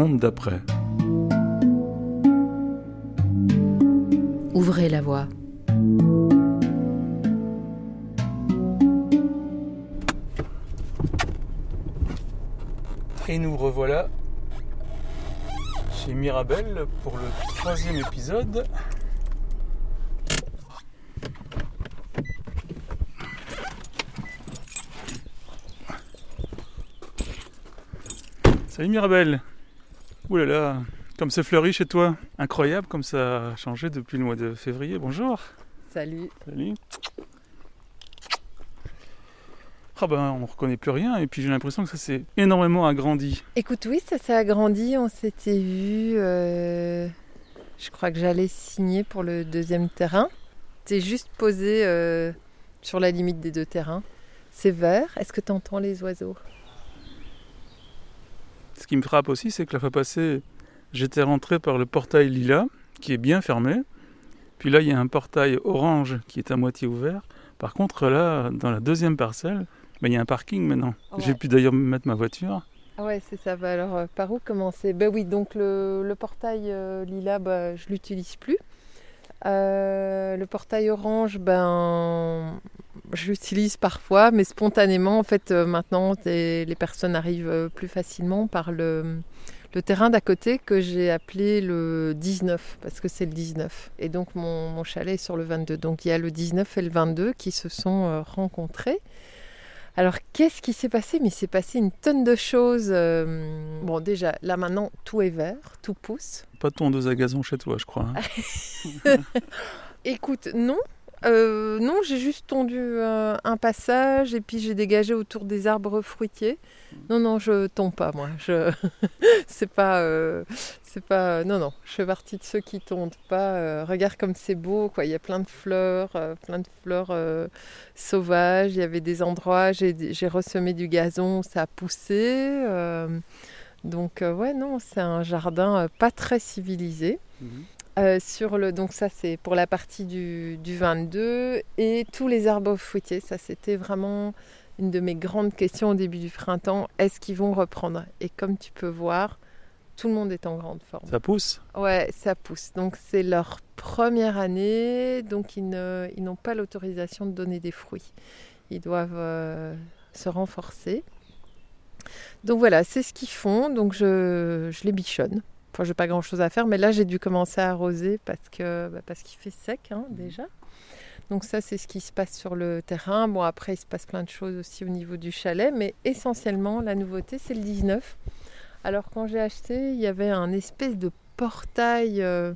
monde d'après. Ouvrez la voie. Et nous revoilà chez Mirabel pour le troisième épisode. Salut Mirabel Ouh là là, comme c'est fleuri chez toi. Incroyable comme ça a changé depuis le mois de février. Bonjour Salut Salut ah ben, on reconnaît plus rien et puis j'ai l'impression que ça s'est énormément agrandi. Écoute, oui, ça s'est agrandi. On s'était vu. euh, je crois que j'allais signer pour le deuxième terrain. T'es juste posé euh, sur la limite des deux terrains. C'est vert. Est-ce que tu entends les oiseaux? Ce qui me frappe aussi, c'est que la fois passée, j'étais rentré par le portail lila, qui est bien fermé. Puis là, il y a un portail orange qui est à moitié ouvert. Par contre, là, dans la deuxième parcelle, ben, il y a un parking maintenant. Ouais. J'ai pu d'ailleurs mettre ma voiture. Ah ouais, c'est ça. Bah alors, euh, par où commencer? Ben oui, donc le, le portail euh, lila, bah, je l'utilise plus. Euh, le portail orange, ben, je l'utilise parfois, mais spontanément, en fait, euh, maintenant, les personnes arrivent euh, plus facilement par le, terrain d'à côté que j'ai appelé le 19, parce que c'est le 19. Et donc, mon, mon chalet est sur le 22. Donc, il y a le 19 et le 22 qui se sont rencontrés. Alors, qu'est-ce qui s'est passé? Mais il s'est passé une tonne de choses. euh, Bon, déjà, là maintenant, tout est vert, tout pousse. Pas de tondeuse à gazon chez toi, je crois. hein. Écoute, non. Euh, non, j'ai juste tondu euh, un passage et puis j'ai dégagé autour des arbres fruitiers. Non, non, je tombe pas, moi. Je... c'est pas, euh, c'est pas. Non, non. Je fais partie de ceux qui tondent pas. Regarde comme c'est beau, quoi. Il y a plein de fleurs, plein de fleurs sauvages. Il y avait des endroits. J'ai, ressemé du gazon, ça a poussé. donc ouais, non, c'est un jardin pas très civilisé. Mhm. Euh, sur le, donc ça c'est pour la partie du, du 22 et tous les arbres fruitiers, ça c'était vraiment une de mes grandes questions au début du printemps, est-ce qu'ils vont reprendre? Et comme tu peux voir, tout le monde est en grande forme. Ça pousse? Ouais, ça pousse. Donc c'est leur première année, donc ils ne- ils n'ont pas l'autorisation de donner des fruits. Ils doivent euh, se renforcer. Donc voilà, c'est ce qu'ils font. Donc je, je les bichonne. Enfin, j'ai pas grand chose à faire, mais là j'ai dû commencer à arroser parce que bah, parce qu'il fait sec hein, déjà. Donc ça c'est ce qui se passe sur le terrain. Bon après il se passe plein de choses aussi au niveau du chalet, mais essentiellement la nouveauté c'est le 19. Alors quand j'ai acheté, il y avait un espèce de portail euh,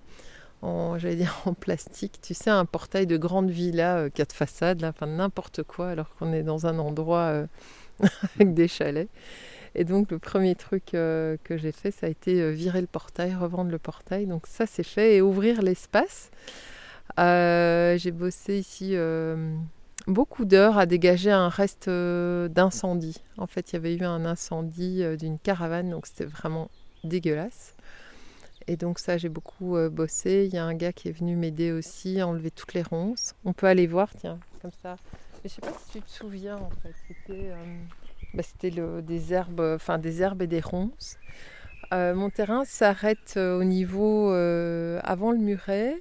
en j'allais dire en plastique, tu sais un portail de grande villa euh, quatre façades, là, enfin n'importe quoi alors qu'on est dans un endroit euh, avec des chalets. Et donc le premier truc euh, que j'ai fait, ça a été euh, virer le portail, revendre le portail. Donc ça c'est fait et ouvrir l'espace. Euh, j'ai bossé ici beaucoup d'heures à dégager un reste d'incendie. En fait, il y avait eu un incendie d'une caravane, donc c'était vraiment dégueulasse. Et donc ça, j'ai beaucoup bossé. Il y a un gars qui est venu m'aider aussi à enlever toutes les ronces. On peut aller voir, tiens, comme ça. Mais je sais pas si tu te souviens en fait. C'était bah, c'était des herbes, enfin des herbes et des ronces. Euh, mon terrain s'arrête euh, au niveau euh, avant le muret,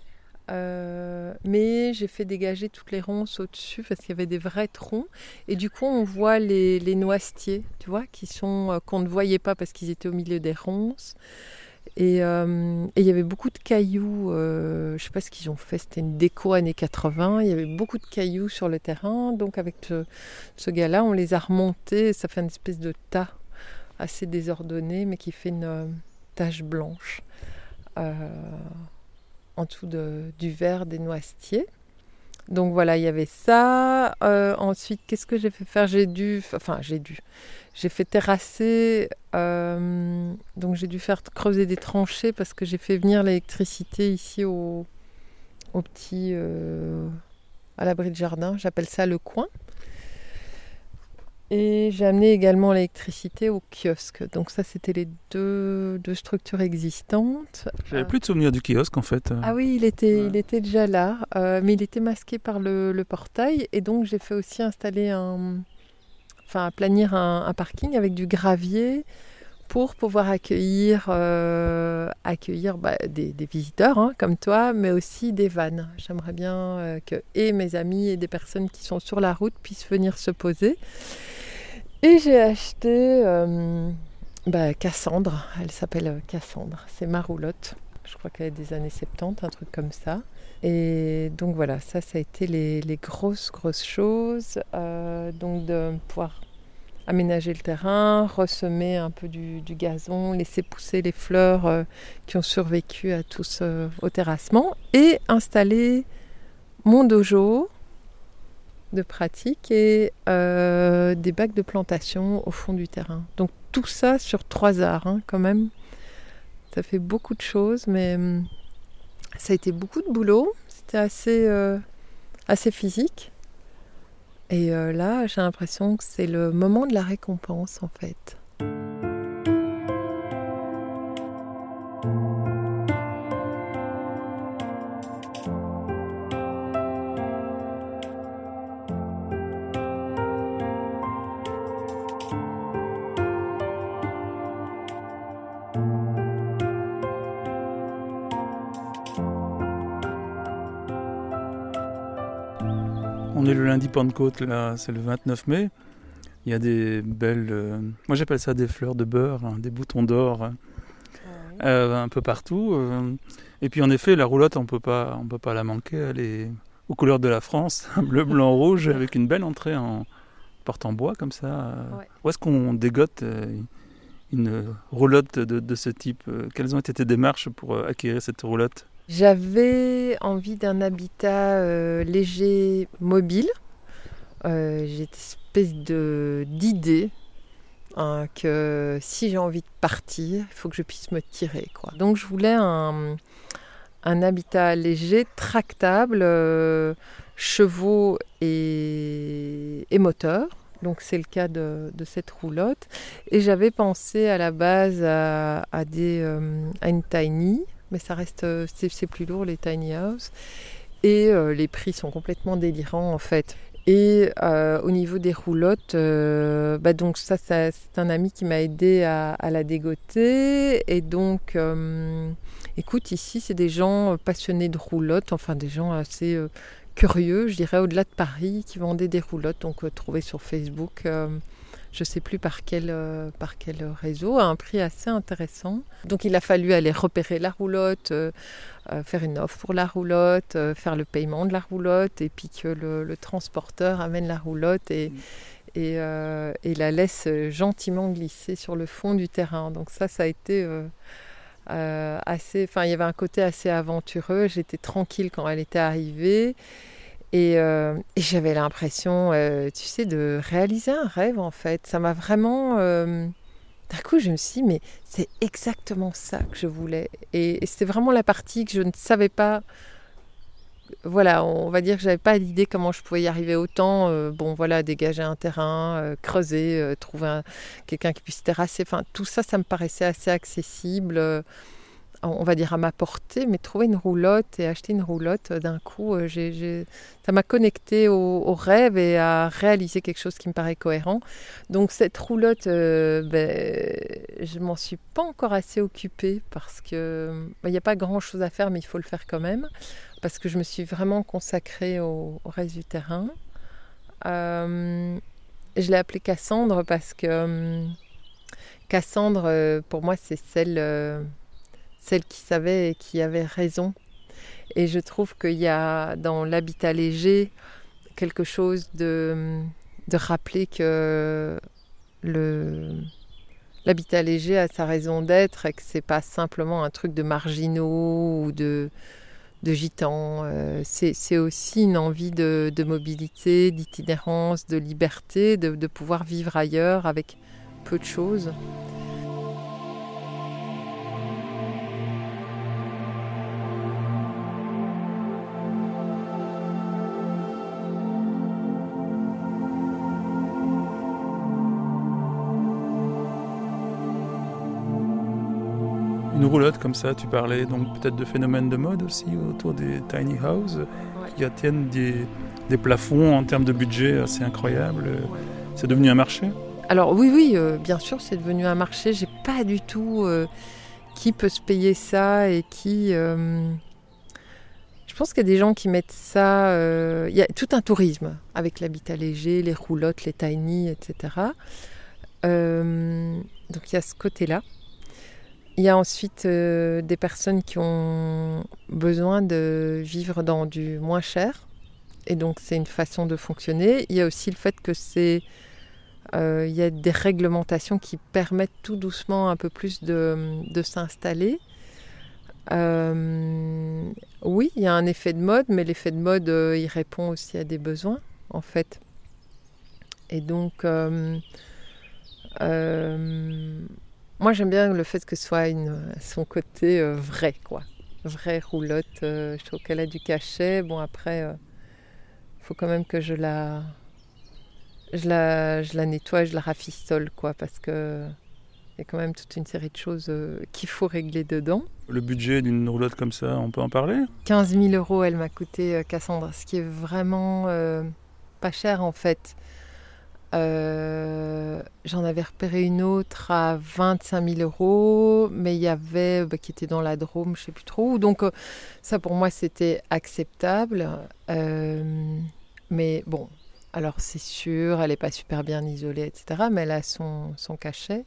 mais j'ai fait dégager toutes les ronces au-dessus parce qu'il y avait des vrais troncs. Et du coup, on voit les, les noisetiers, tu vois, qui sont qu'on ne voyait pas parce qu'ils étaient au milieu des ronces. Et euh, et il y avait beaucoup de cailloux. euh, je sais pas ce qu'ils ont fait. C'était une déco années 80. Il y avait beaucoup de cailloux sur le terrain. Donc avec ce, gars-là, on les a remontés. Ça fait une espèce de tas assez désordonné, mais qui fait une euh, tache blanche en dessous de- du verre des noisetiers. Donc voilà, il y avait ça. Euh, ensuite, qu'est-ce que j'ai fait faire? J'ai dû, enfin j'ai dû, j'ai fait terrasser. euh, donc j'ai dû faire creuser des tranchées parce que j'ai fait venir l'électricité ici au, petit, euh, à l'abri de jardin. J'appelle ça le coin. Et j'ai amené également l'électricité au kiosque. Donc ça, c'était les deux, deux structures existantes. J'avais Ah. plus de souvenir du kiosque en fait. Ah oui, il était, Ouais. il était déjà là, euh, mais il était masqué par le, le portail. Et donc j'ai fait aussi installer un, enfin planir un, un parking avec du gravier pour pouvoir accueillir, euh, accueillir bah, des, visiteurs hein, comme toi, mais aussi des vannes. J'aimerais bien euh, que et mes amis et des personnes qui sont sur la route puissent venir se poser. Et j'ai acheté euh, bah, Cassandre, elle s'appelle Cassandre, c'est ma roulotte. Je crois qu'elle est des années 70, un truc comme ça. Et donc voilà, ça, ça a été les, les grosses, grosses choses. donc de pouvoir aménager le terrain, ressemer un peu du, gazon, laisser pousser les fleurs euh, qui ont survécu à tout ce, au terrassement et installer mon dojo de pratique et euh, des bacs de plantation au fond du terrain. Donc tout ça sur trois heures hein, quand même. Ça fait beaucoup de choses, mais hum, ça a été beaucoup de boulot. C'était assez, euh, assez physique. Et euh, là, j'ai l'impression que c'est le moment de la récompense en fait. Pentecôte, là, c'est le 29 mai. Il y a des belles. Euh, moi, j'appelle ça des fleurs de beurre, hein, des boutons d'or, hein, euh, un peu partout. Euh. et puis, en effet, la roulotte, on peut pas, on peut pas la manquer. Elle est aux couleurs de la France, bleu, blanc, rouge, avec une belle entrée en porte en bois comme ça. Où est-ce qu'on dégote une roulotte de, de, ce type Quelles ont été tes démarches pour acquérir cette roulotte? J'avais envie d'un habitat léger, mobile. Euh, j'ai une espèce d'idée hein, que si j'ai envie de partir, il faut que je puisse me tirer. Quoi. Donc je voulais un, habitat léger, tractable, euh, chevaux et, et moteur. Donc c'est le cas de, cette roulotte. Et j'avais pensé à la base à, des, à une tiny mais ça reste, euh, c'est plus lourd les tiny house. Et euh, les prix sont complètement délirants en fait. Et euh, au niveau des roulottes, bah donc ça, c'est un ami qui m'a aidé à, la dégoter. Et donc, écoute, ici, c'est des gens passionnés de roulottes, enfin des gens assez curieux, je dirais, au-delà de Paris, qui vendaient des roulottes. Donc, trouvé sur Facebook je ne sais plus par quel, euh, par quel réseau, à un prix assez intéressant. Donc il a fallu aller repérer la roulotte, euh, euh, faire une offre pour la roulotte, faire le paiement de la roulotte, et puis que le, transporteur amène la roulotte et, mm. et, la laisse gentiment glisser sur le fond du terrain. Donc ça, ça a été... assez, enfin, il y avait un côté assez aventureux. J'étais tranquille quand elle était arrivée. Euh, et, j'avais l'impression, euh, tu sais, de réaliser un rêve en fait. Ça m'a vraiment... Euh, d'un coup, je me suis dit, mais c'est exactement ça que je voulais. Et, c'était vraiment la partie que je ne savais pas... Voilà, on va dire que j'avais pas l'idée comment je pouvais y arriver autant. bon, voilà, dégager un terrain, creuser, trouver quelqu'un qui puisse terrasser. Enfin, tout ça, ça me paraissait assez accessible on va dire à ma portée, mais trouver une roulotte et acheter une roulotte euh, d'un coup, euh, ça m'a connecté au, rêve et à réaliser quelque chose qui me paraît cohérent. Donc cette roulotte, euh, ben, je m'en suis pas encore assez occupée parce que ben, il n'y a pas grand chose à faire, mais il faut le faire quand même parce que je me suis vraiment consacrée au, reste du terrain. je l'ai appelée Cassandre parce que Cassandre, pour moi, c'est celle celle qui savait et qui avait raison. Et je trouve qu'il y a dans l'habitat léger quelque chose de, de rappeler que le, l'habitat léger a sa raison d'être et que c'est pas simplement un truc de marginaux ou de, de gitans. Euh, c'est, aussi une envie de, de mobilité, d'itinérance, de liberté, de, de pouvoir vivre ailleurs avec peu de choses. Roulotte comme ça, tu parlais donc peut-être de phénomènes de mode aussi autour des tiny houses qui atteignent des, plafonds en termes de budget assez incroyables. C'est devenu un marché? Alors oui, oui, bien sûr, c'est devenu un marché. J'ai pas du tout qui peut se payer ça et qui. je pense qu'il y a des gens qui mettent ça. il y a tout un tourisme avec l'habitat léger, les roulottes, les tiny, etc. donc il y a ce côté-là. Il y a ensuite euh, des personnes qui ont besoin de vivre dans du moins cher. Et donc c'est une façon de fonctionner. Il y a aussi le fait que c'est... Euh, il y a des réglementations qui permettent tout doucement un peu plus de, s'installer. Euh, oui, il y a un effet de mode, mais l'effet de mode, il répond aussi à des besoins, en fait. Et donc, moi, j'aime bien le fait que ce soit une, son côté euh, vrai, quoi. Vraie roulotte. Euh, je trouve qu'elle a du cachet. Bon, après, il euh, faut quand même que je la, je la, je la nettoie, je la rafistole, quoi, parce que il y a quand même toute une série de choses qu'il faut régler dedans. Le budget d'une roulotte comme ça, on peut en parler? 15 000 euros, elle m'a coûté, Cassandra, ce qui est vraiment pas cher en fait. Euh, j'en avais repéré une autre à 25 000 euros, mais il y avait bah, qui était dans la Drôme, je sais plus trop. Donc euh, ça pour moi c'était acceptable. Euh, mais bon, alors c'est sûr, elle n'est pas super bien isolée, etc. Mais elle a son, son cachet.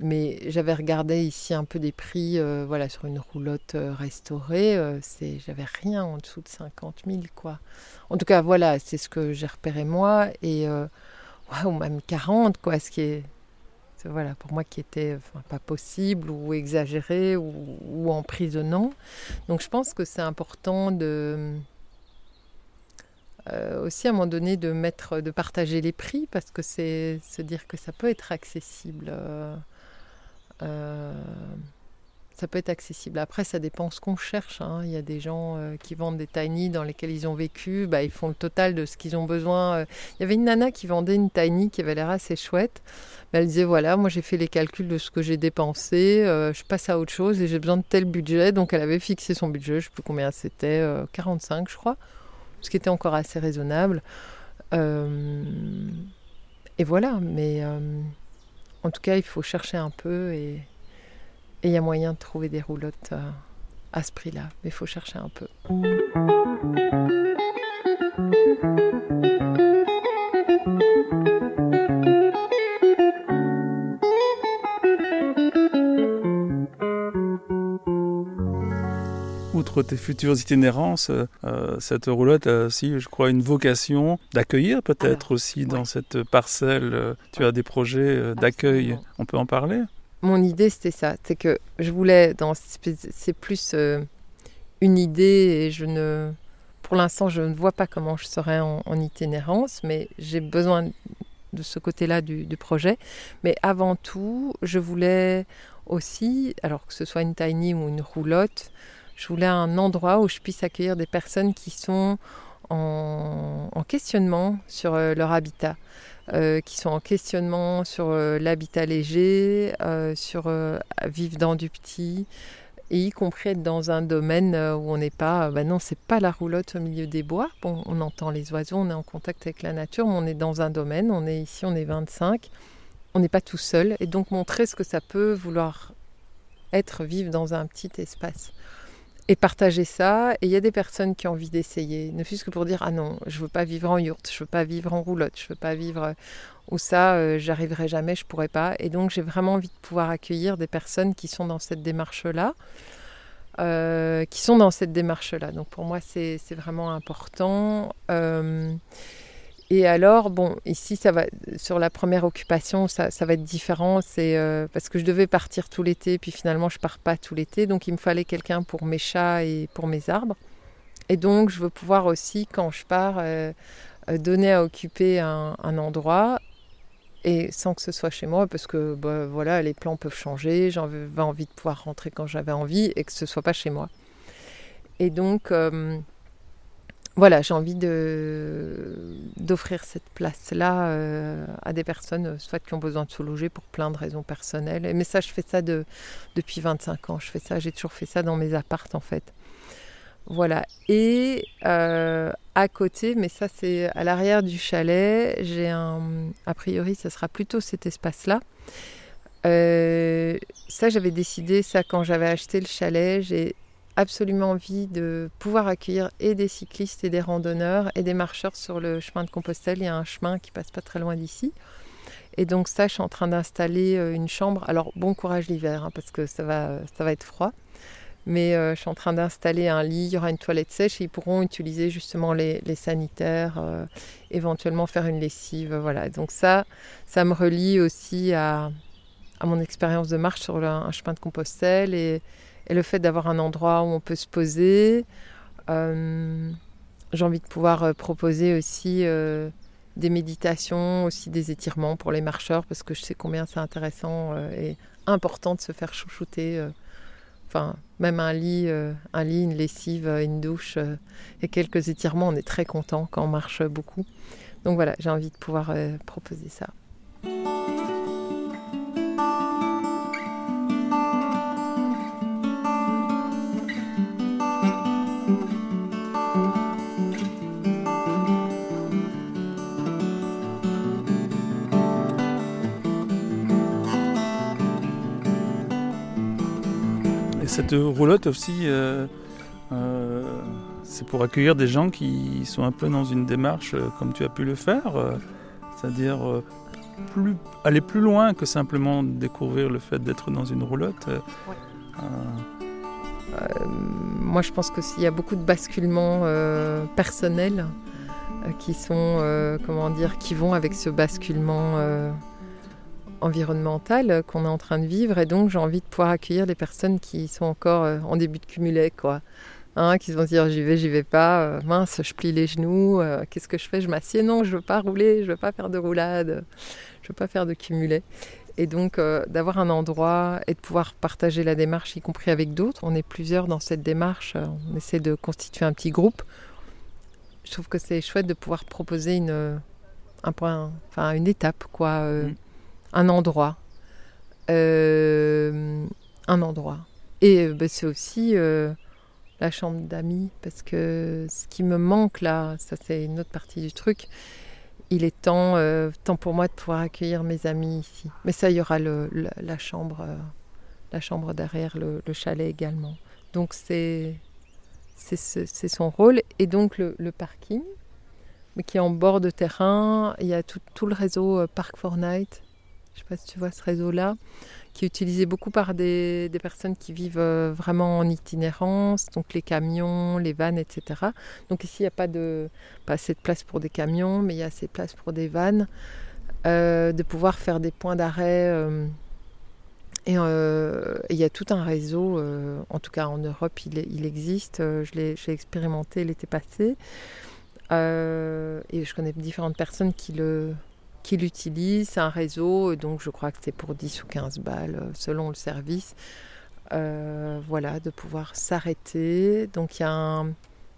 Mais j'avais regardé ici un peu des prix, voilà, sur une roulotte restaurée, c'est, j'avais rien en dessous de 50 000, quoi. En tout cas, voilà, c'est ce que j'ai repéré moi. Et ou même 40, quoi, ce qui est, voilà, pour moi qui était pas possible ou exagéré ou, emprisonnant. Donc je pense que c'est important de euh, aussi à un moment donné de mettre, de partager les prix parce que c'est se dire que ça peut être accessible. Euh, euh, ça peut être accessible. Après, ça dépend ce qu'on cherche. Hein. Il y a des gens euh, qui vendent des tiny dans lesquels ils ont vécu. Bah, ils font le total de ce qu'ils ont besoin. Euh. Il y avait une nana qui vendait une tiny qui avait l'air assez chouette. elle disait voilà, moi j'ai fait les calculs de ce que j'ai dépensé. Euh, je passe à autre chose et j'ai besoin de tel budget. Donc elle avait fixé son budget. Je ne sais plus combien c'était, 45 je crois, ce qui était encore assez raisonnable. et voilà. Mais en tout cas, il faut chercher un peu et et il y a moyen de trouver des roulottes euh, à ce prix-là, mais il faut chercher un peu. outre tes futures itinérances, euh, cette roulotte a aussi, je crois, une vocation d'accueillir peut-être aussi dans cette parcelle. Euh, tu as des projets d'accueil, on peut en parler? Mon idée, c'était ça. C'est que je voulais, dans, c'est plus euh, une idée et je ne, pour l'instant, je ne vois pas comment je serai en, itinérance, mais j'ai besoin de ce côté-là du, projet. Mais avant tout, je voulais aussi, alors que ce soit une tiny ou une roulotte, je voulais un endroit où je puisse accueillir des personnes qui sont en, en questionnement sur euh, leur habitat. Euh, qui sont en questionnement sur euh, l'habitat léger, euh, sur vivre dans du petit, et y compris être dans un domaine où on n'est pas, ben non, c'est pas la roulotte au milieu des bois. On entend les oiseaux, on est en contact avec la nature, mais on est dans un domaine, on est ici, on est 25, on n'est pas tout seul, et donc montrer ce que ça peut vouloir être vivre dans un petit espace et partager ça. Et il y a des personnes qui ont envie d'essayer, ne fût-ce que pour dire ah non, je veux pas vivre en yourte, je veux pas vivre en roulotte, je veux pas vivre euh, ou ça, euh, j'arriverai jamais, je pourrais pas. Et donc j'ai vraiment envie de pouvoir accueillir des personnes qui sont dans cette démarche-là. Euh, qui sont dans cette démarche-là. Donc pour moi, c'est vraiment important. Et alors, bon, ici, ça va sur la première occupation, ça, va être différent. C'est euh, parce que je devais partir tout l'été, puis finalement, je pars pas tout l'été. Donc, il me fallait quelqu'un pour mes chats et pour mes arbres. Et donc, je veux pouvoir aussi, quand je pars, euh, euh, donner à occuper un, endroit et sans que ce soit chez moi, parce que bah, voilà, les plans peuvent changer. J'avais envie de pouvoir rentrer quand j'avais envie et que ce soit pas chez moi. Et donc voilà, j'ai envie d'offrir cette place-là euh, à des personnes, soit qui ont besoin de se loger pour plein de raisons personnelles. Mais ça, je fais ça de, depuis 25 ans. Je fais ça, j'ai toujours fait ça dans mes appartes en fait. Voilà. Et euh, à côté, mais ça c'est à l'arrière du chalet, j'ai un. A priori, ce sera plutôt cet espace-là. Euh, ça, j'avais décidé ça quand j'avais acheté le chalet. Absolument envie de pouvoir accueillir et des cyclistes et des randonneurs et des marcheurs sur le chemin de Compostelle. Il y a un chemin qui passe pas très loin d'ici. Et donc ça, je suis en train d'installer euh, une chambre. Alors bon courage l'hiver, hein, parce que ça va, ça va être froid. Mais euh, je suis en train d'installer un lit, il y aura une toilette sèche et ils pourront utiliser justement les, sanitaires, euh, éventuellement faire une lessive. Voilà. Donc ça, ça me relie aussi à, mon expérience de marche sur un chemin de Compostelle et, le fait d'avoir un endroit où on peut se poser. J'ai envie de pouvoir proposer aussi des méditations, aussi des étirements pour les marcheurs, parce que je sais combien c'est intéressant euh, et important de se faire chouchouter. Euh, enfin, même un lit, euh, un lit, une lessive, une douche et quelques étirements, on est très content quand on marche beaucoup. Donc voilà, j'ai envie de pouvoir proposer ça. Cette roulotte aussi, euh, euh, c'est pour accueillir des gens qui sont un peu dans une démarche euh, comme tu as pu le faire, c'est-à-dire plus, aller plus loin que simplement découvrir le fait d'être dans une roulotte. moi, je pense qu'il y a beaucoup de basculements personnels qui sont, comment dire, qui vont avec ce basculement environnementale qu'on est en train de vivre et donc j'ai envie de pouvoir accueillir les personnes qui sont encore euh, en début de cumulet quoi. Hein, qui vont dire j'y vais, j'y vais pas, euh, mince, je plie les genoux, euh, qu'est-ce que je fais? Je m'assieds, non, je veux pas rouler, je veux pas faire de roulade, je veux pas faire de cumulet. Et donc d'avoir un endroit et de pouvoir partager la démarche, y compris avec d'autres. On est plusieurs dans cette démarche, on essaie de constituer un petit groupe. Je trouve que c'est chouette de pouvoir proposer une, un point, enfin une étape quoi. Mm un endroit. Euh, un endroit. Et euh, bah, c'est aussi euh, la chambre d'amis, parce que ce qui me manque là, ça c'est une autre partie du truc, il est temps, temps pour moi de pouvoir accueillir mes amis ici. Mais ça, il y aura la, chambre, la chambre derrière le, chalet également. Donc c'est son rôle. Et donc le, parking, qui est en bord de terrain, il y a tout, tout le réseau Park for Night je ne sais pas si tu vois ce réseau-là, qui est utilisé beaucoup par des, personnes qui vivent euh, vraiment en itinérance, donc les camions, les vannes, etc. Donc ici, il n'y a pas, de, assez de place pour des camions, mais il y a assez de place pour des vannes, euh, de pouvoir faire des points d'arrêt. Euh, et il y a tout un réseau, en tout cas en Europe, il, il existe. je l'ai expérimenté l'été passé. et je connais différentes personnes qui le, qui l'utilise. C'est un réseau, donc je crois que c'est pour 10 ou 15 balles euh, selon le service. Euh, voilà, de pouvoir s'arrêter. Donc il y a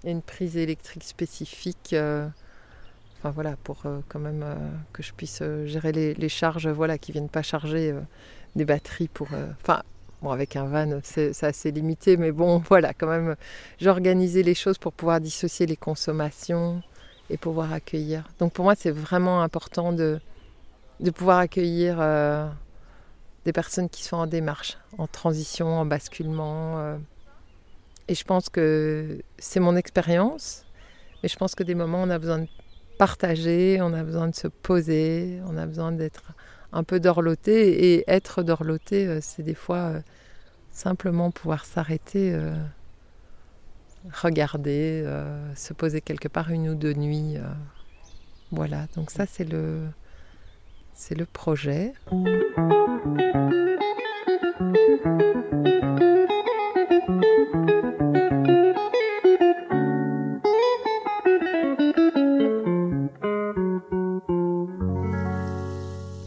une prise électrique spécifique. Euh, enfin voilà, pour quand même que je puisse gérer les, charges voilà, qui viennent pas charger des batteries pour. Enfin, bon, avec un van, c'est assez limité, mais bon, voilà, quand même, j'ai organisé les choses pour pouvoir dissocier les consommations et pouvoir accueillir. Donc pour moi, c'est vraiment important de, de pouvoir accueillir euh, des personnes qui sont en démarche, en transition, en basculement. Euh. Et je pense que c'est mon expérience, mais je pense que des moments, on a besoin de partager, on a besoin de se poser, on a besoin d'être un peu dorloté. Et être dorloté, euh, c'est des fois simplement pouvoir s'arrêter regarder, euh, se poser quelque part une ou deux nuits. Euh. voilà, donc ça c'est le, c'est le projet.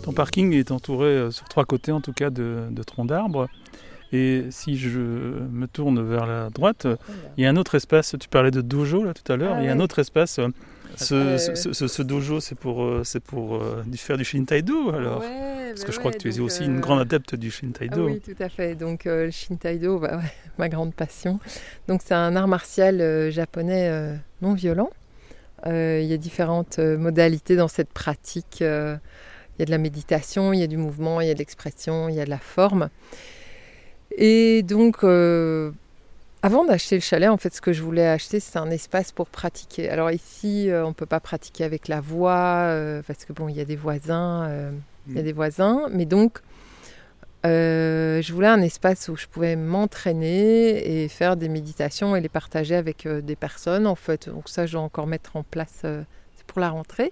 Ton parking est entouré euh, sur trois côtés en tout cas de, de troncs d'arbres. Et si je me tourne vers la droite, il y a un autre espace. Tu parlais de dojo là tout à l'heure. Ah il y a un autre espace. Ce, ce, dojo, c'est pour, euh, c'est pour euh, faire du Shintaido alors Ouais, Parce que je crois que tu es aussi une grande adepte du Shintaido. Ah oui, tout à fait. Donc le Shintaido, bah, ma grande passion. Donc c'est un art martial japonais non violent. Il y a différentes modalités dans cette pratique. Il y a de la méditation, il y a du mouvement, il y a de l'expression, il y a de la forme. Et donc, avant d'acheter le chalet, en fait, ce que je voulais acheter, c'est un espace pour pratiquer. Alors ici, euh, on ne peut pas pratiquer avec la voix, euh, parce que bon, il y a des voisins, euh, y a mm. des voisins. Mais donc, je voulais un espace où je pouvais m'entraîner et faire des méditations et les partager avec des personnes, en fait. Donc ça, je dois encore mettre en place, pour la rentrée.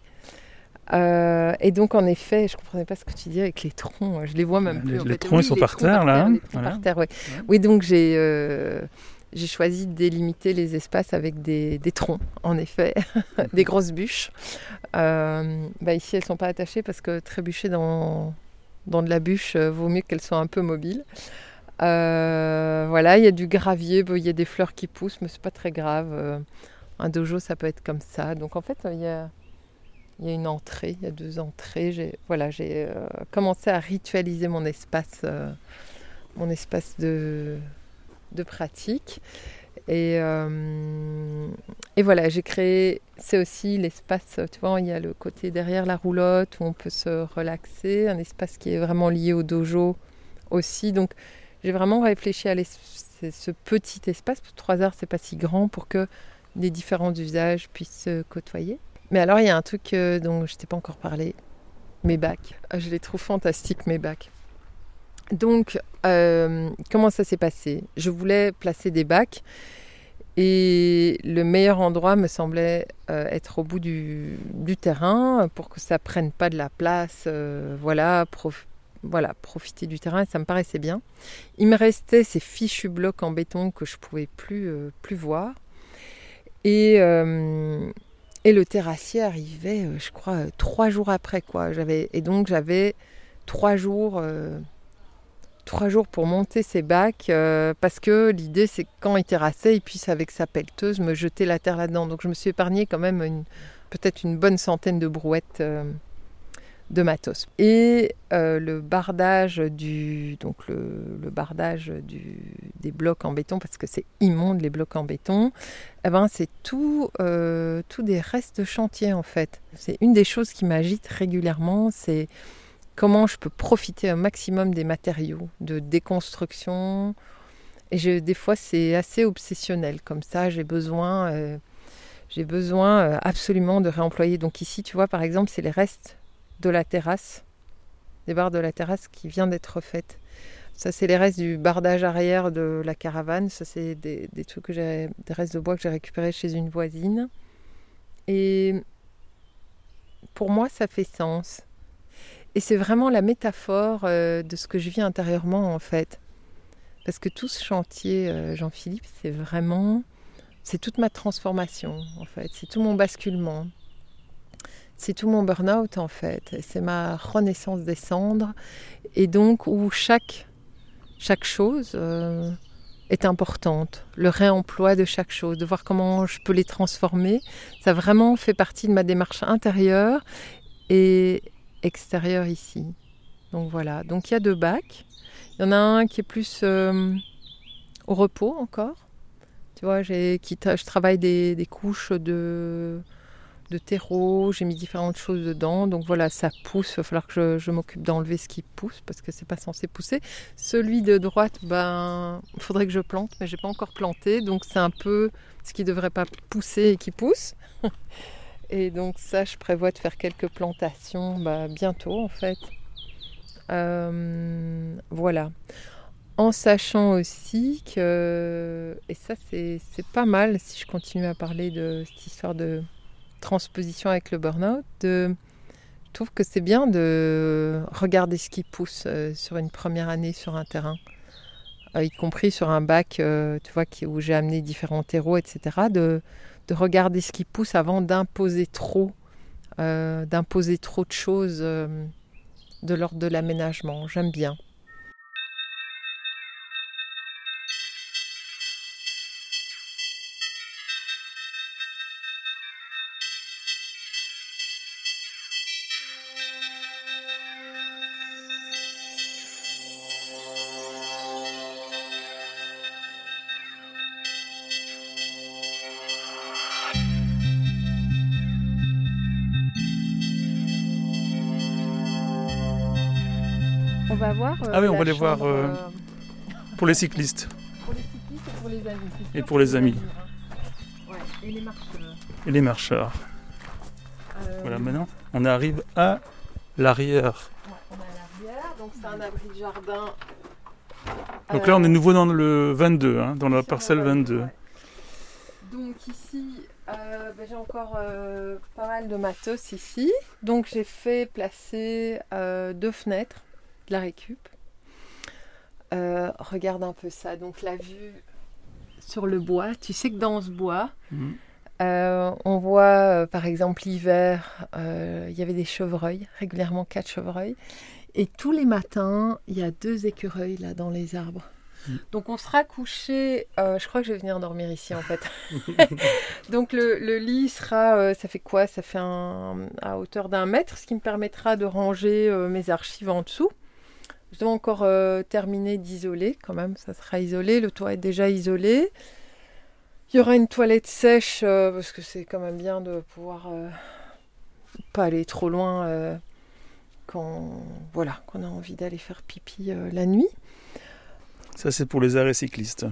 Et donc, en effet, je ne comprenais pas ce que tu dis avec les troncs. Je les vois même plus. Les, troncs, ils sont par terre, là. Par terre, oui. Oui, donc j'ai j'ai choisi de délimiter les espaces avec des, troncs, en effet, des grosses bûches. Euh, bah ici, elles ne sont pas attachées parce que trébucher dans, dans de la bûche, euh, vaut mieux qu'elles soient un peu mobiles. Euh, voilà, il y a du gravier, il y a des fleurs qui poussent, mais c'est pas très grave. un dojo, ça peut être comme ça. Donc en fait, il y a, y a une entrée, il y a deux entrées. J'ai voilà, j'ai commencé à ritualiser mon espace, mon espace de pratique. Et, euh, et voilà, j'ai créé, c'est aussi l'espace, tu vois, il y a le côté derrière la roulotte où on peut se relaxer, un espace qui est vraiment lié au dojo aussi. Donc j'ai vraiment réfléchi à ce petit espace, trois heures c'est pas si grand pour que les différents usages puissent se côtoyer. Mais alors il y a un truc euh, dont je t'ai pas encore parlé, mes bacs. Ah, je les trouve fantastiques mes bacs. Donc, euh, comment ça s'est passé? Je voulais placer des bacs et le meilleur endroit me semblait euh, être au bout du, terrain pour que ça prenne pas de la place. Voilà, voilà, profiter du terrain, ça me paraissait bien. Il me restait ces fichus blocs en béton que je pouvais plus, plus voir. Et, et le terrassier arrivait, je crois, trois jours après. quoi. Et donc j'avais trois jours trois jours pour monter ces bacs euh, parce que l'idée c'est que quand il terrassait, il puisse avec sa pelleteuse me jeter la terre là-dedans. Donc je me suis épargné quand même peut-être une bonne centaine de brouettes euh, de matos. Et euh, le bardage du donc le, bardage du, des blocs en béton parce que c'est immonde les blocs en béton. Eh ben c'est tout tout des restes de chantier en fait. C'est une des choses qui m'agite régulièrement. C'est comment je peux profiter un maximum des matériaux de déconstruction. Et des fois, c'est assez obsessionnel. Comme ça, j'ai besoin, euh, j'ai besoin euh, absolument de réemployer. Donc ici, tu vois, par exemple, c'est les restes de la terrasse, des barres de la terrasse qui vient d'être refaite. Ça, c'est les restes du bardage arrière de la caravane. Ça, c'est des, trucs que j'ai, des restes de bois que j'ai récupérés chez une voisine. Et pour moi, ça fait sens. Et c'est vraiment la métaphore euh, de ce que je vis intérieurement en fait. Parce que tout ce chantier, euh, Jean-Philippe, c'est vraiment, c'est toute ma transformation en fait, c'est tout mon basculement, c'est tout mon burn-out en fait, c'est ma renaissance des cendres, et donc où chaque, chaque chose euh, est importante, le réemploi de chaque chose, de voir comment je peux les transformer, ça vraiment fait partie de ma démarche intérieure, et, extérieur ici. Donc voilà, donc il y a deux bacs. Il y en a un qui est plus euh, au repos encore. Tu vois, j'ai, je travaille des, couches de, de terreau, j'ai mis différentes choses dedans. Donc voilà, ça pousse. Il va falloir que je, m'occupe d'enlever ce qui pousse parce que c'est pas censé pousser. Celui de droite, ben, il faudrait que je plante, mais j'ai pas encore planté. Donc c'est un peu ce qui devrait pas pousser et qui pousse. Et donc ça, je prévois de faire quelques plantations bah, bientôt en fait. Euh, voilà. En sachant aussi que, et ça c'est pas mal si je continue à parler de cette histoire de transposition avec le burn-out, je trouve que c'est bien de regarder ce qui pousse euh, sur une première année sur un terrain. Euh, y compris sur un bac, tu vois, où j'ai amené différents terreaux, etc. De, de regarder ce qui pousse avant d'imposer trop, euh, d'imposer trop de choses euh, de l'ordre de l'aménagement. J'aime bien. Ah oui, on va les voir, chambre, euh, Pour les cyclistes Pour les cyclistes et pour les amis. et pour les amis. hein. Ouais, et les marcheurs. et les marcheurs. Euh, Voilà, maintenant, on arrive à l'arrière. ouais, on est à l'arrière, donc c'est un abri de jardin. Donc là, on est Euh, nouveau dans le 22, hein, dans la parcelle le 22. ouais. Donc ici, euh, ben, j'ai encore euh, pas mal de matos ici. Donc j'ai fait placer euh, deux fenêtres de la récup. Euh, regarde un peu ça. Donc la vue sur le bois. Tu sais que dans ce bois, Mhm. euh, on voit euh, par exemple l'hiver, il y avait des chevreuils, régulièrement quatre chevreuils. Et tous les matins, il y a deux écureuils là dans les arbres. Mm. Donc on sera couché, je crois que je vais venir dormir ici en fait. Donc le, le lit sera, ça fait quoi? Ça fait un, à hauteur d'un mètre, ce qui me permettra de ranger mes archives en dessous. Je dois encore euh, terminer d'isoler quand même, ça sera isolé, le toit est déjà isolé. Il y aura une toilette sèche euh, parce que c'est quand même bien de pouvoir euh, pas aller trop loin quand voilà qu'on a envie d'aller faire pipi la nuit. Ça, c'est pour les arrêts cyclistes.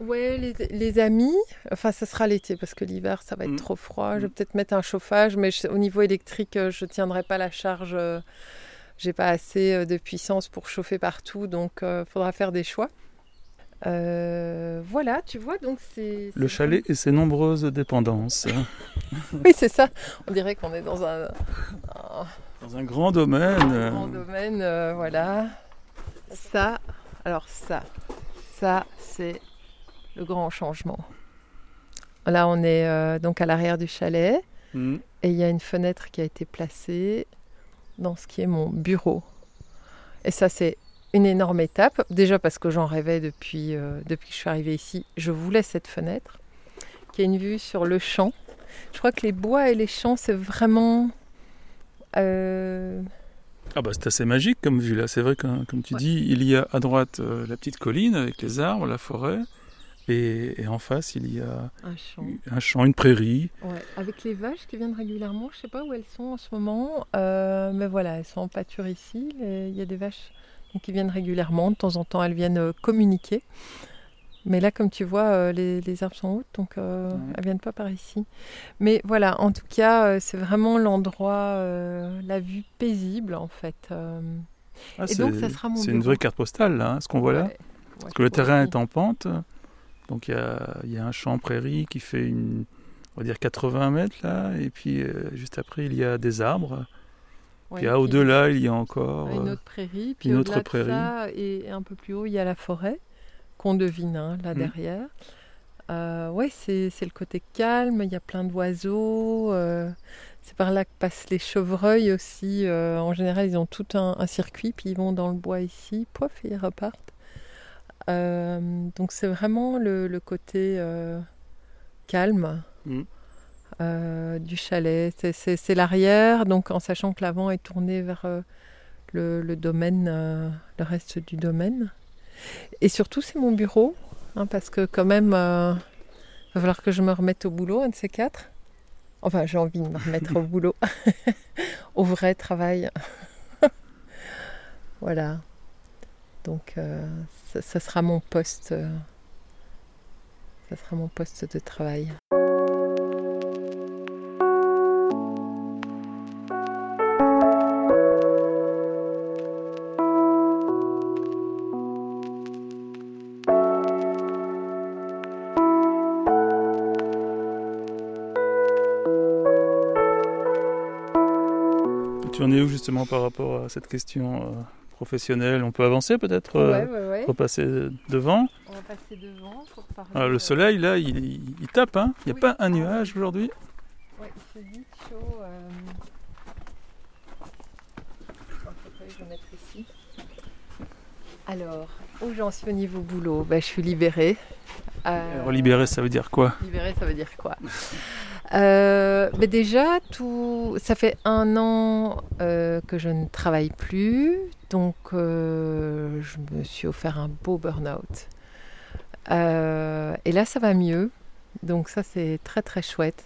Ouais, les, les amis, enfin ça sera l'été parce que l'hiver ça va être Mm. trop froid. Je vais Mm. peut-être mettre un chauffage, mais je- au niveau électrique, je tiendrai pas la charge. Euh, J'ai pas assez euh, de puissance pour chauffer partout, donc il faudra faire des choix. Euh, voilà, tu vois, donc c'est. Le chalet et ses nombreuses dépendances. Oui, c'est ça. On dirait qu'on est dans un, un Dans un grand domaine. euh, grand domaine, euh, voilà. Ça, alors ça, ça c'est le grand changement. Là, on est euh, donc à l'arrière du chalet hmm. et il y a une fenêtre qui a été placée dans ce qui est mon bureau. Et ça, c'est une énorme étape. Déjà parce que j'en rêvais depuis, euh, depuis que je suis arrivée ici. Je voulais cette fenêtre qui a une vue sur le champ. Je crois que les bois et les champs, c'est vraiment... euh, Ah bah c'est assez magique comme vue là. C'est vrai que comme tu Ouais. dis, il y a à droite euh, la petite colline avec les arbres, la forêt, et, et en face il y a un champ. un champ, une prairie. Ouais, avec les vaches qui viennent régulièrement, je sais pas où elles sont en ce moment, euh, mais voilà, elles sont en pâture ici. Il y a des vaches donc, qui viennent régulièrement, de temps en temps elles viennent euh, communiquer. Mais là, comme tu vois, euh, les, les arbres sont hautes, donc euh, Ouais. elles viennent pas par ici. Mais voilà, en tout cas, c'est vraiment l'endroit, euh, la vue paisible en fait. Ah, Et donc, c'est- ça sera mon C'est une vraie carte postale là, hein, ce qu'on voit là. Ouais. Parce que le terrain est en pente. Donc il y a, il y a un champ prairie qui fait une, on va dire 80 mètres là, et puis euh, juste après il y a des arbres. Ouais, puis puis- au-delà il y a encore. une euh, autre prairie, puis une autre de prairie. ça, et, un peu plus haut, il y a la forêt qu'on devine hein, là Mm. derrière. Euh, ouais, c'est le côté calme, il y a plein d'oiseaux. euh, c'est par là que passent les chevreuils aussi. euh, en général, ils ont tout un, un circuit, puis ils vont dans le bois ici, pof, et ils repartent. Euh, donc c'est vraiment le, le côté euh, calme Mm. euh, du chalet. C'est- l'arrière, donc en sachant que l'avant est tourné vers le, le domaine, le reste du domaine. Et surtout, c'est mon bureau, hein, parce que quand même, euh, il va falloir que je me remette au boulot, un de ces quatre. Enfin, j'ai envie de me remettre au boulot, au vrai travail. voilà. Donc, euh, ça, sera mon poste. euh, ça sera mon poste de travail. Tu en es où justement par rapport à cette question euh, professionnelle On peut avancer peut-être euh, ouais, ouais, ouais. Repasser devant. On va passer devant pour parler. Ah, le soleil là il, tape, hein il n'y a Oui. pas un Ah, nuage aujourd'hui? Ouais, il fait vite chaud. euh. Attends, fauteuil, je vais mettre ici. Alors, où j'en suis au niveau boulot? Ben, Je suis libérée. Euh, Alors, libéré ça veut dire quoi? Libérée, ça veut dire quoi? Euh, ben Déjà, tout, ça fait un an euh, que je ne travaille plus, donc euh, je me suis offert un beau burn-out. Euh, et là, ça va mieux, donc ça c'est très très chouette.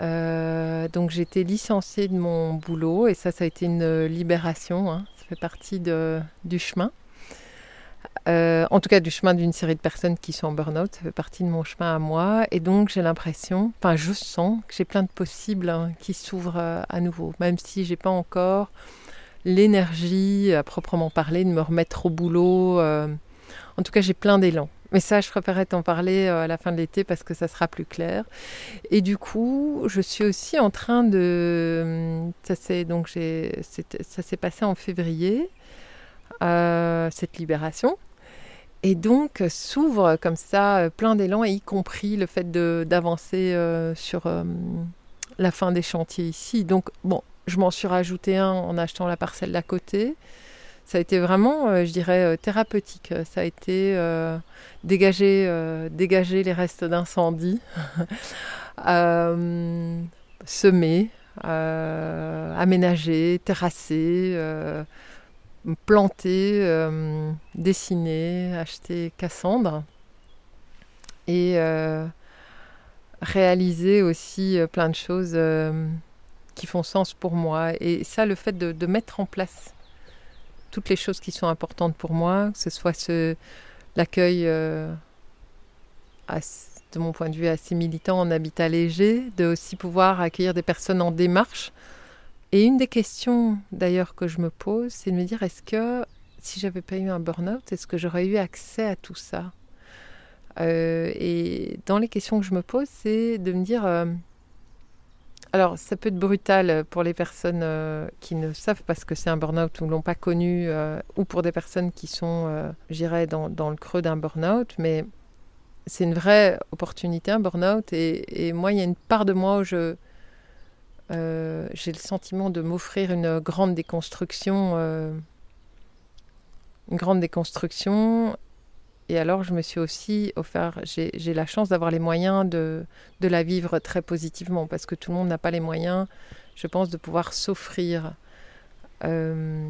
Euh, donc j'ai été licenciée de mon boulot et ça, ça a été une libération. hein. Ça fait partie du chemin. En tout cas, du chemin d'une série de personnes qui sont en burn-out, ça fait partie de mon chemin à moi. Et donc, j'ai l'impression, enfin, je sens que j'ai plein de possibles hein, qui s'ouvrent à nouveau, même si j'ai pas encore l'énergie à proprement parler de me remettre au boulot. Euh, en tout cas, j'ai plein d'élan. Mais ça, je préférerais t'en parler à la fin de l'été parce que ça sera plus clair. Et du coup, je suis aussi en train de. Ça s'est donc ça s'est passé en février. cette libération. Et donc s'ouvre comme ça euh, plein d'élan, y compris le fait d'avancer euh, sur euh, la fin des chantiers ici. Donc bon, je m'en suis rajouté un en achetant la parcelle d'à côté. Ça a été vraiment, je dirais, thérapeutique. Ça a été dégager, dégager les restes d'incendie, semer, aménager, terrasser planter, euh, dessiner, acheter Cassandre et euh, réaliser aussi euh, plein de choses qui font sens pour moi. Et ça, le fait de, mettre en place toutes les choses qui sont importantes pour moi, que ce soit ce, l'accueil, de mon point de vue, assez militant en habitat léger, de aussi pouvoir accueillir des personnes en démarche et une des questions d'ailleurs que je me pose, c'est de me dire est-ce que si j'avais pas eu un burn-out, est-ce que j'aurais eu accès à tout ça? Euh, Et dans les questions que je me pose, c'est de me dire euh, alors ça peut être brutal pour les personnes euh, qui ne savent pas ce que c'est un burn-out ou l'ont pas connu, ou pour des personnes qui sont, j'irais, dans, dans, le creux d'un burn-out, mais c'est une vraie opportunité, un burn-out. Et, et, moi, il y a une part de moi où je euh, j'ai le sentiment de m'offrir une grande déconstruction. Euh, une grande déconstruction. Et alors, je me suis aussi offert, j'ai la chance d'avoir les moyens de, de, la vivre très positivement, parce que tout le monde n'a pas les moyens, je pense, de pouvoir s'offrir euh,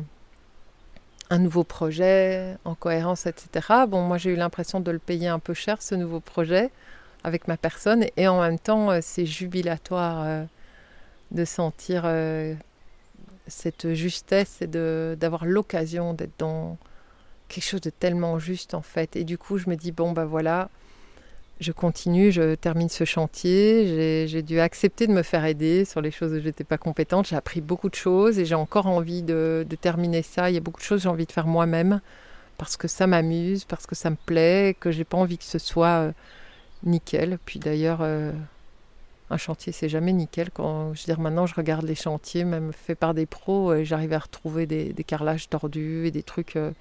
un nouveau projet en cohérence, etc. Bon, moi, j'ai eu l'impression de le payer un peu cher, ce nouveau projet, avec ma personne, et en même temps, c'est jubilatoire de sentir euh, cette justesse et d'avoir l'occasion d'être dans quelque chose de tellement juste en fait. Et du coup, je me dis, bon, bah voilà, je continue, je termine ce chantier. J'ai dû accepter de me faire aider sur les choses où je n'étais pas compétente. J'ai appris beaucoup de choses et j'ai encore envie de, terminer ça. Il y a beaucoup de choses que j'ai envie de faire moi-même parce que ça m'amuse, parce que ça me plaît, que j'ai pas envie que ce soit euh, nickel. Puis d'ailleurs, euh, un chantier, c'est jamais nickel. Quand je veux dire, maintenant, je regarde les chantiers, même faits par des pros, j'arrive à retrouver des, carrelages tordus et des trucs euh,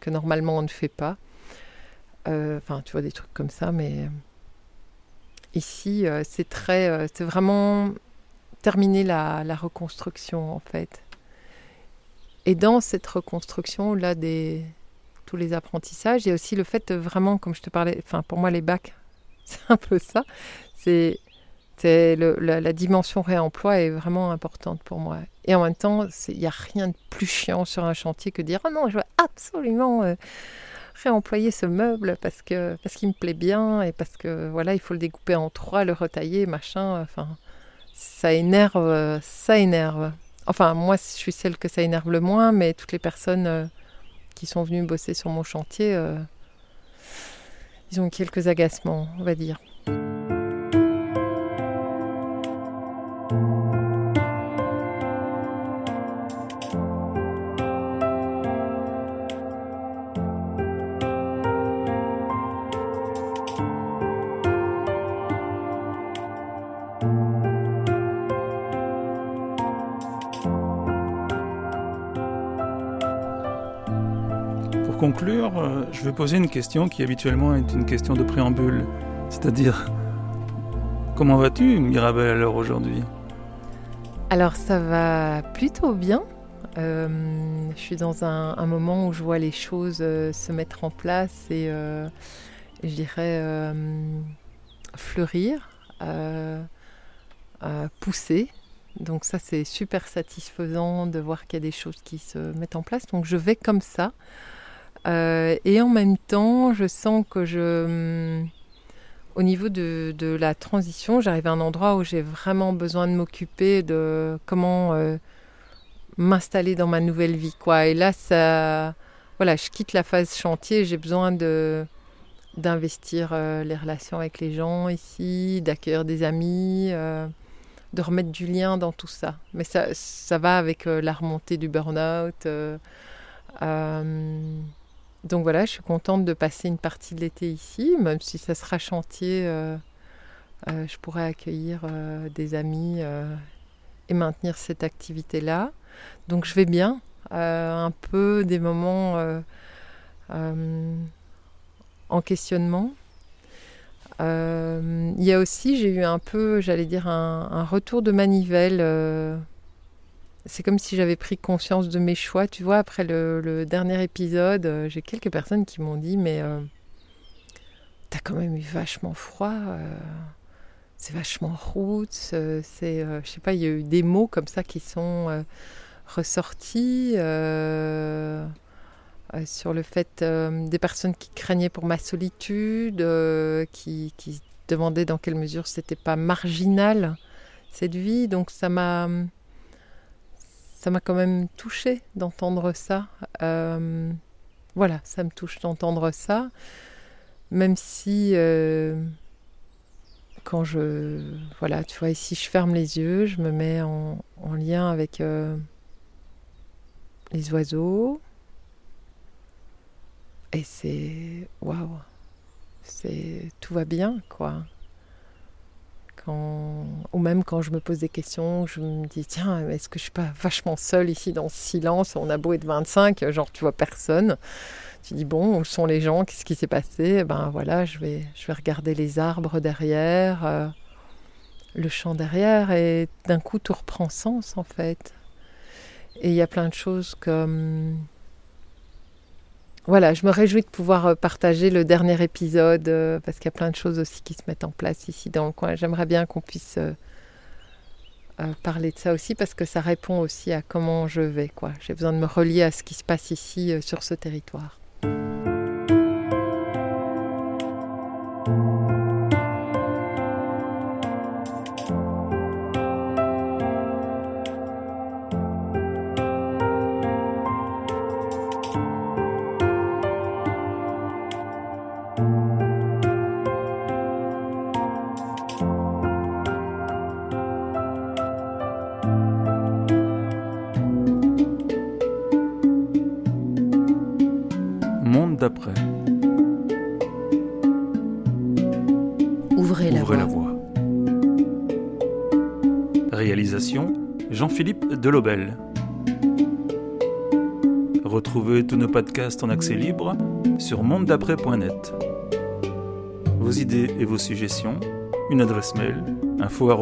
que normalement on ne fait pas. Euh, enfin, tu vois, des trucs comme ça, mais euh, ici, c'est très. c'est vraiment terminer la, reconstruction, en fait. Et dans cette reconstruction, là, des, tous les apprentissages, il y a aussi le fait de vraiment, comme je te parlais, enfin, pour moi, les bacs, c'est un peu ça. C'est le, la, dimension réemploi est vraiment importante pour moi. Et en même temps, il n'y a rien de plus chiant sur un chantier que de dire Oh non, je veux absolument euh, réemployer ce meuble parce que parce qu'il me plaît bien et parce que voilà, il faut le découper en trois, le retailler, machin. Enfin, ça énerve, ça énerve. Enfin, moi, je suis celle que ça énerve le moins, mais toutes les personnes euh, qui sont venues bosser sur mon chantier, euh, ils ont quelques agacements, on va dire. Euh, je vais poser une question qui habituellement est une question de préambule, c'est-à-dire comment vas-tu, Mirabelle, alors aujourd'hui? Alors ça va plutôt bien. Euh, je suis dans un, moment où je vois les choses euh, se mettre en place et je dirais fleurir, pousser. Donc ça c'est super satisfaisant de voir qu'il y a des choses qui se mettent en place. Donc je vais comme ça. Euh, et en même temps, je sens que je, au niveau de, la transition, j'arrive à un endroit où j'ai vraiment besoin de m'occuper de comment euh, m'installer dans ma nouvelle vie, quoi. Et là, ça, voilà, je quitte la phase chantier. J'ai besoin de d'investir euh, les relations avec les gens ici, d'accueillir des amis, de remettre du lien dans tout ça. Mais ça, ça va avec la remontée du burn-out. Donc voilà, je suis contente de passer une partie de l'été ici, même si ça sera chantier. je pourrais accueillir des amis et maintenir cette activité-là. Donc je vais bien, euh, un peu des moments euh, euh, en questionnement. Il y a aussi, j'ai eu un peu, j'allais dire, un, retour de manivelle. C'est comme si j'avais pris conscience de mes choix. Tu vois, après le, dernier épisode, j'ai quelques personnes qui m'ont dit, mais t'as quand même eu vachement froid c'est vachement route, c'est, je sais pas, il y a eu des mots comme ça qui sont ressorti euh, euh, sur le fait euh, des personnes qui craignaient pour ma solitude, qui, qui demandaient dans quelle mesure c'était pas marginal cette vie. Donc ça m'a ça m'a quand même touché d'entendre ça. voilà, ça me touche d'entendre ça, même si quand je voilà, tu vois ici, je ferme les yeux, je me mets en, en lien avec les oiseaux. Et c'est waouh, c'est tout va bien quoi. Ou même quand je me pose des questions, je me dis tiens, est-ce que je suis pas vachement seule ici dans ce silence? On a beau être 25, genre tu vois personne. Tu dis bon, où sont les gens? Qu'est-ce qui s'est passé? Ben voilà, je vais, je vais regarder les arbres derrière, euh, le champ derrière, et d'un coup tout reprend sens en fait. Et il y a plein de choses comme... Voilà, je me réjouis de pouvoir euh, partager le dernier épisode euh, parce qu'il y a plein de choses aussi qui se mettent en place ici dans. J'aimerais bien qu'on puisse euh, parler de ça aussi parce que ça répond aussi à comment je vais. J'ai besoin de me relier à ce qui se passe ici sur ce territoire. Delobel. Retrouvez tous nos podcasts en accès libre sur mondedaprès.net. Vos idées et vos suggestions, une adresse mail info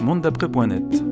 mondedaprès.net.